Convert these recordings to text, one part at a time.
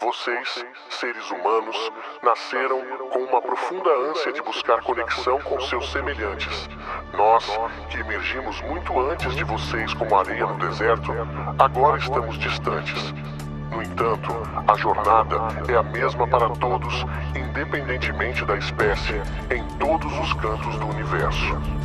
Vocês, seres humanos, nasceram com uma profunda ânsia de buscar conexão com seus semelhantes. Nós, que emergimos muito antes de vocês como areia no deserto, agora estamos distantes. No entanto, a jornada é a mesma para todos, independentemente da espécie, em todos os cantos do universo.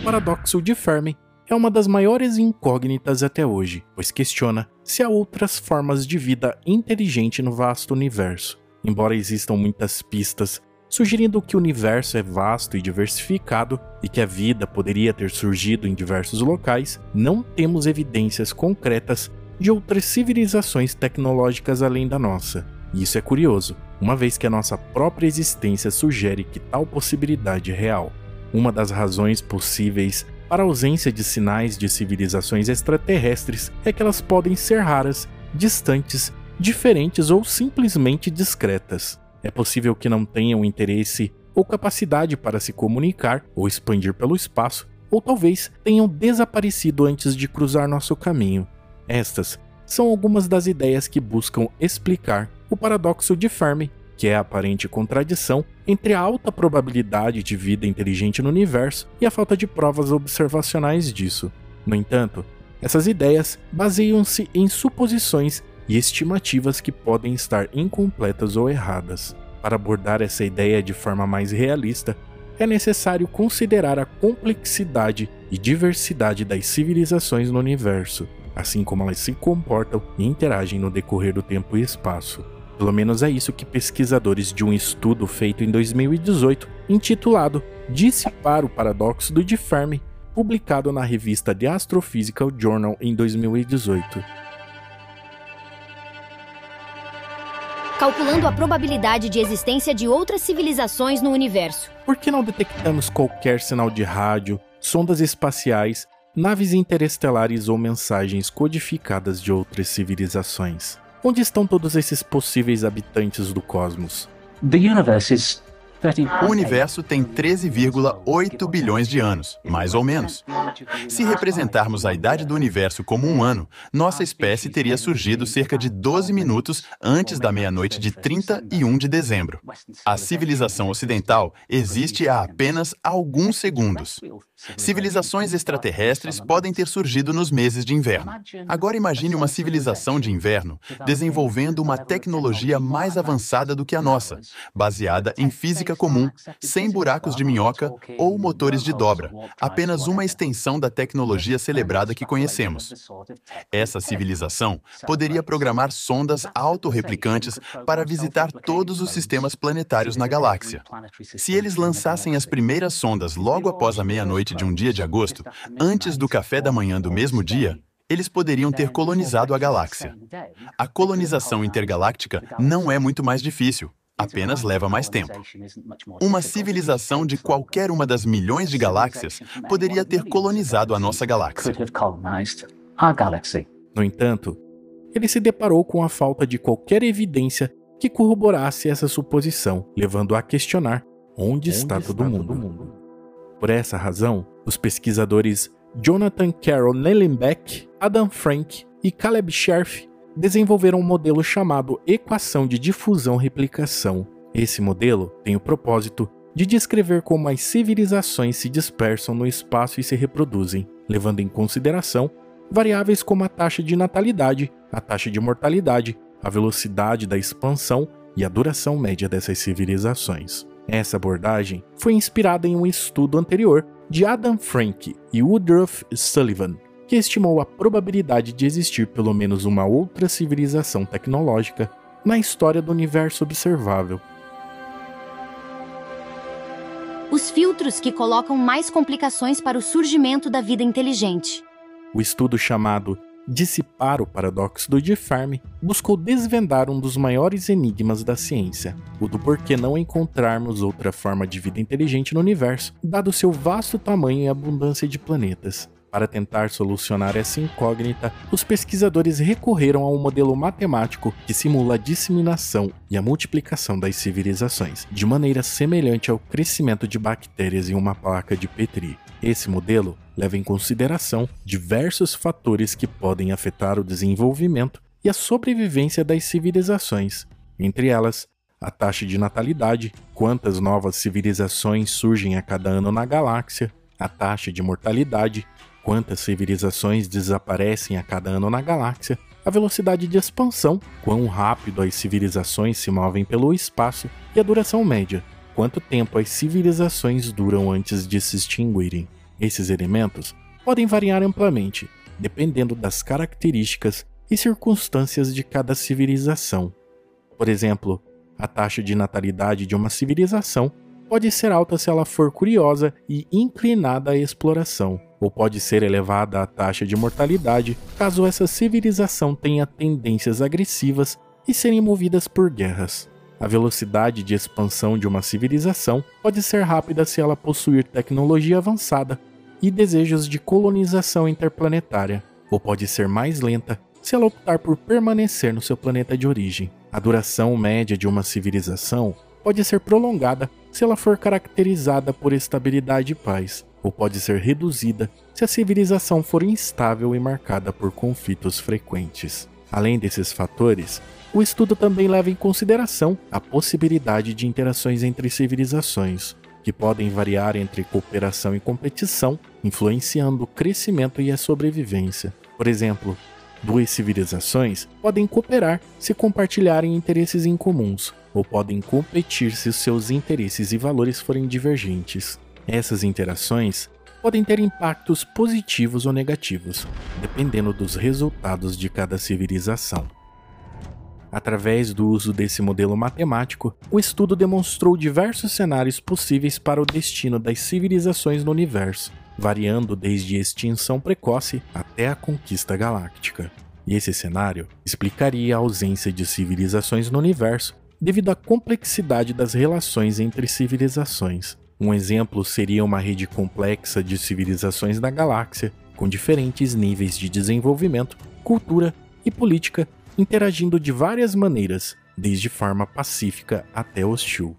O paradoxo de Fermi é uma das maiores incógnitas até hoje, pois questiona se há outras formas de vida inteligente no vasto universo. Embora existam muitas pistas sugerindo que o universo é vasto e diversificado e que a vida poderia ter surgido em diversos locais, não temos evidências concretas de outras civilizações tecnológicas além da nossa. E isso é curioso, uma vez que a nossa própria existência sugere que tal possibilidade é real. Uma das razões possíveis para a ausência de sinais de civilizações extraterrestres é que elas podem ser raras, distantes, diferentes ou simplesmente discretas. É possível que não tenham interesse ou capacidade para se comunicar ou expandir pelo espaço, ou talvez tenham desaparecido antes de cruzar nosso caminho. Estas são algumas das ideias que buscam explicar o paradoxo de Fermi que é a aparente contradição entre a alta probabilidade de vida inteligente no universo e a falta de provas observacionais disso. No entanto, essas ideias baseiam-se em suposições e estimativas que podem estar incompletas ou erradas. Para abordar essa ideia de forma mais realista, é necessário considerar a complexidade e diversidade das civilizações no universo, assim como elas se comportam e interagem no decorrer do tempo e espaço. Pelo menos é isso que pesquisadores de um estudo feito em 2018, intitulado Dissipar o Paradoxo do de Fermi, publicado na revista The Astrophysical Journal em 2018. Calculando a probabilidade de existência de outras civilizações no universo. Por que não detectamos qualquer sinal de rádio, sondas espaciais, naves interestelares ou mensagens codificadas de outras civilizações? Onde estão todos esses possíveis habitantes do cosmos? The universe is O universo tem 13,8 bilhões de anos, mais ou menos. Se representarmos a idade do universo como um ano, nossa espécie teria surgido cerca de 12 minutos antes da meia-noite de 31 de dezembro. A civilização ocidental existe há apenas alguns segundos. Civilizações extraterrestres podem ter surgido nos meses de inverno. Agora imagine uma civilização de inverno desenvolvendo uma tecnologia mais avançada do que a nossa, baseada em física comum, sem buracos de minhoca ou motores de dobra, apenas uma extensão da tecnologia celebrada que conhecemos. Essa civilização poderia programar sondas autorreplicantes para visitar todos os sistemas planetários na galáxia. Se eles lançassem as primeiras sondas logo após a meia-noite de um dia de agosto, antes do café da manhã do mesmo dia, eles poderiam ter colonizado a galáxia. A colonização intergaláctica não é muito mais difícil, apenas leva mais tempo. Uma civilização de qualquer uma das milhões de galáxias poderia ter colonizado a nossa galáxia. No entanto, ele se deparou com a falta de qualquer evidência que corroborasse essa suposição, levando a questionar onde, onde está, está, todo, mundo. todo mundo. Por essa razão, os pesquisadores Jonathan Carroll Nellenbeck, Adam Frank e Caleb Scherf desenvolveram um modelo chamado Equação de Difusão-Replicação. Esse modelo tem o propósito de descrever como as civilizações se dispersam no espaço e se reproduzem, levando em consideração variáveis como a taxa de natalidade, a taxa de mortalidade, a velocidade da expansão e a duração média dessas civilizações. Essa abordagem foi inspirada em um estudo anterior de Adam Frank e Woodruff Sullivan, que estimou a probabilidade de existir pelo menos uma outra civilização tecnológica na história do universo observável. Os filtros que colocam mais complicações para o surgimento da vida inteligente. O estudo chamado Dissipar o Paradoxo do Fermi buscou desvendar um dos maiores enigmas da ciência, o do porquê não encontrarmos outra forma de vida inteligente no universo, dado seu vasto tamanho e abundância de planetas. Para tentar solucionar essa incógnita, os pesquisadores recorreram a um modelo matemático que simula a disseminação e a multiplicação das civilizações, de maneira semelhante ao crescimento de bactérias em uma placa de Petri. Esse modelo leva em consideração diversos fatores que podem afetar o desenvolvimento e a sobrevivência das civilizações, entre elas a taxa de natalidade, quantas novas civilizações surgem a cada ano na galáxia, a taxa de mortalidade, quantas civilizações desaparecem a cada ano na galáxia, a velocidade de expansão, quão rápido as civilizações se movem pelo espaço e a duração média, quanto tempo as civilizações duram antes de se extinguirem. Esses elementos podem variar amplamente, dependendo das características e circunstâncias de cada civilização. Por exemplo, a taxa de natalidade de uma civilização pode ser alta se ela for curiosa e inclinada à exploração, ou pode ser elevada a taxa de mortalidade caso essa civilização tenha tendências agressivas e serem movidas por guerras. A velocidade de expansão de uma civilização pode ser rápida se ela possuir tecnologia avançada e desejos de colonização interplanetária, ou pode ser mais lenta se ela optar por permanecer no seu planeta de origem. A duração média de uma civilização pode ser prolongada se ela for caracterizada por estabilidade e paz, ou pode ser reduzida se a civilização for instável e marcada por conflitos frequentes. Além desses fatores, o estudo também leva em consideração a possibilidade de interações entre civilizações, que podem variar entre cooperação e competição, influenciando o crescimento e a sobrevivência. Por exemplo, duas civilizações podem cooperar se compartilharem interesses em comuns, ou podem competir se seus interesses e valores forem divergentes. Essas interações podem ter impactos positivos ou negativos, dependendo dos resultados de cada civilização. Através do uso desse modelo matemático, o estudo demonstrou diversos cenários possíveis para o destino das civilizações no universo, variando desde extinção precoce até a conquista galáctica. E esse cenário explicaria a ausência de civilizações no universo devido à complexidade das relações entre civilizações. Um exemplo seria uma rede complexa de civilizações da galáxia, com diferentes níveis de desenvolvimento, cultura e política interagindo de várias maneiras, desde forma pacífica até hostil.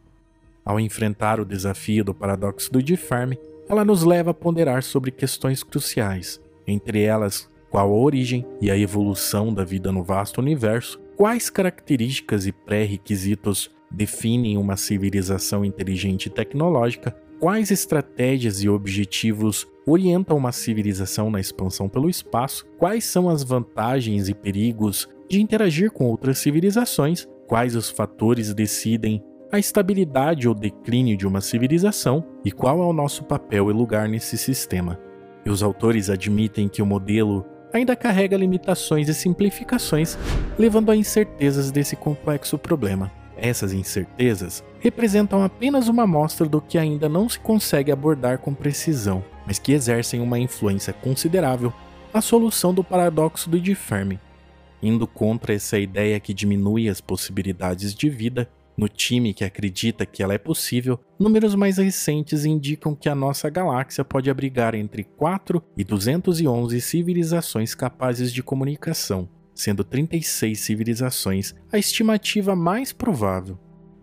Ao enfrentar o desafio do paradoxo do Fermi, ela nos leva a ponderar sobre questões cruciais, entre elas qual a origem e a evolução da vida no vasto universo, quais características e pré-requisitos definem uma civilização inteligente e tecnológica, quais estratégias e objetivos orientam uma civilização na expansão pelo espaço, quais são as vantagens e perigos de interagir com outras civilizações, quais os fatores decidem a estabilidade ou declínio de uma civilização e qual é o nosso papel e lugar nesse sistema. E os autores admitem que o modelo ainda carrega limitações e simplificações, levando a incertezas desse complexo problema. Essas incertezas representam apenas uma amostra do que ainda não se consegue abordar com precisão, mas que exercem uma influência considerável na solução do paradoxo do de Fermi, indo contra essa ideia que diminui as possibilidades de vida, no time que acredita que ela é possível, números mais recentes indicam que a nossa galáxia pode abrigar entre 4 e 211 civilizações capazes de comunicação, sendo 36 civilizações a estimativa mais provável.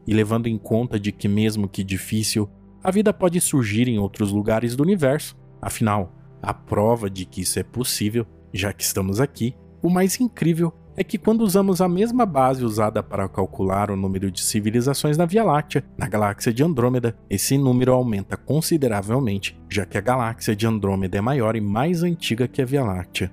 E levando em conta de que, mesmo que difícil, a vida pode surgir em outros lugares do universo, afinal, a prova de que isso é possível, já que estamos aqui, o mais incrível é que quando usamos a mesma base usada para calcular o número de civilizações na Via Láctea, na galáxia de Andrômeda, esse número aumenta consideravelmente, já que a galáxia de Andrômeda é maior e mais antiga que a Via Láctea.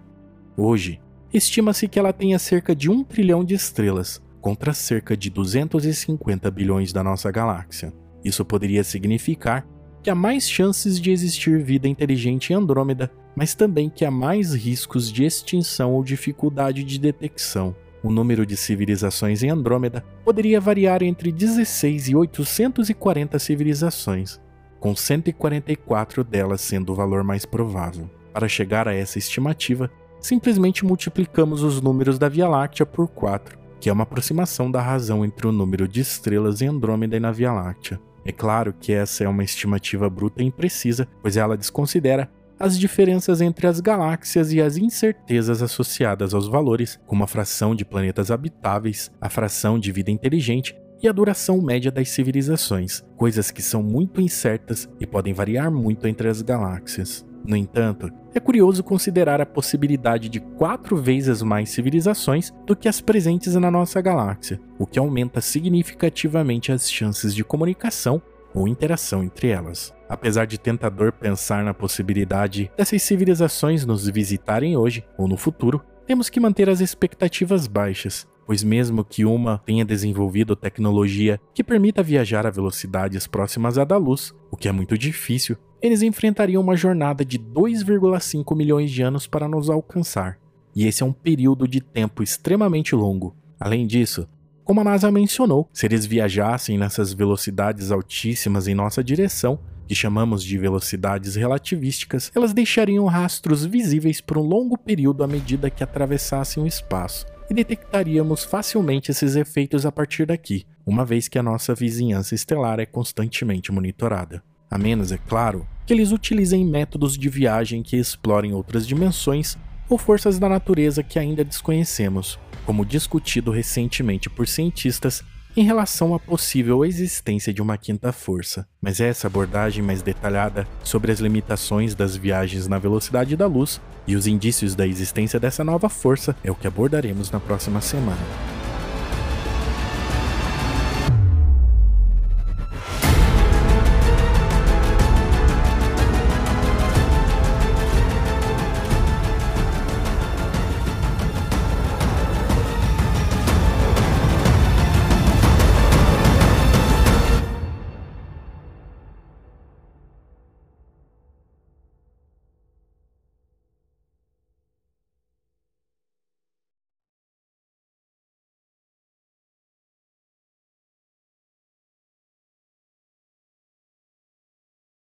Hoje, estima-se que ela tenha cerca de um trilhão de estrelas, contra cerca de 250 bilhões da nossa galáxia. Isso poderia significar que há mais chances de existir vida inteligente em Andrômeda mas também que há mais riscos de extinção ou dificuldade de detecção. O número de civilizações em Andrômeda poderia variar entre 16 e 840 civilizações, com 144 delas sendo o valor mais provável. Para chegar a essa estimativa, simplesmente multiplicamos os números da Via Láctea por 4, que é uma aproximação da razão entre o número de estrelas em Andrômeda e na Via Láctea. É claro que essa é uma estimativa bruta e imprecisa, pois ela desconsidera as diferenças entre as galáxias e as incertezas associadas aos valores, como a fração de planetas habitáveis, a fração de vida inteligente e a duração média das civilizações, coisas que são muito incertas e podem variar muito entre as galáxias. No entanto, é curioso considerar a possibilidade de quatro vezes mais civilizações do que as presentes na nossa galáxia, o que aumenta significativamente as chances de comunicação ou interação entre elas. Apesar de tentador pensar na possibilidade dessas civilizações nos visitarem hoje ou no futuro, temos que manter as expectativas baixas, pois, mesmo que uma tenha desenvolvido tecnologia que permita viajar a velocidades próximas à da luz, o que é muito difícil, eles enfrentariam uma jornada de 2,5 milhões de anos para nos alcançar. E esse é um período de tempo extremamente longo. Além disso, como a NASA mencionou, se eles viajassem nessas velocidades altíssimas em nossa direção, que chamamos de velocidades relativísticas, elas deixariam rastros visíveis por um longo período à medida que atravessassem o espaço, e detectaríamos facilmente esses efeitos a partir daqui, uma vez que a nossa vizinhança estelar é constantemente monitorada. A menos, é claro, que eles utilizem métodos de viagem que explorem outras dimensões ou forças da natureza que ainda desconhecemos, como discutido recentemente por cientistas em relação à possível existência de uma quinta força. Mas essa abordagem mais detalhada sobre as limitações das viagens na velocidade da luz e os indícios da existência dessa nova força é o que abordaremos na próxima semana.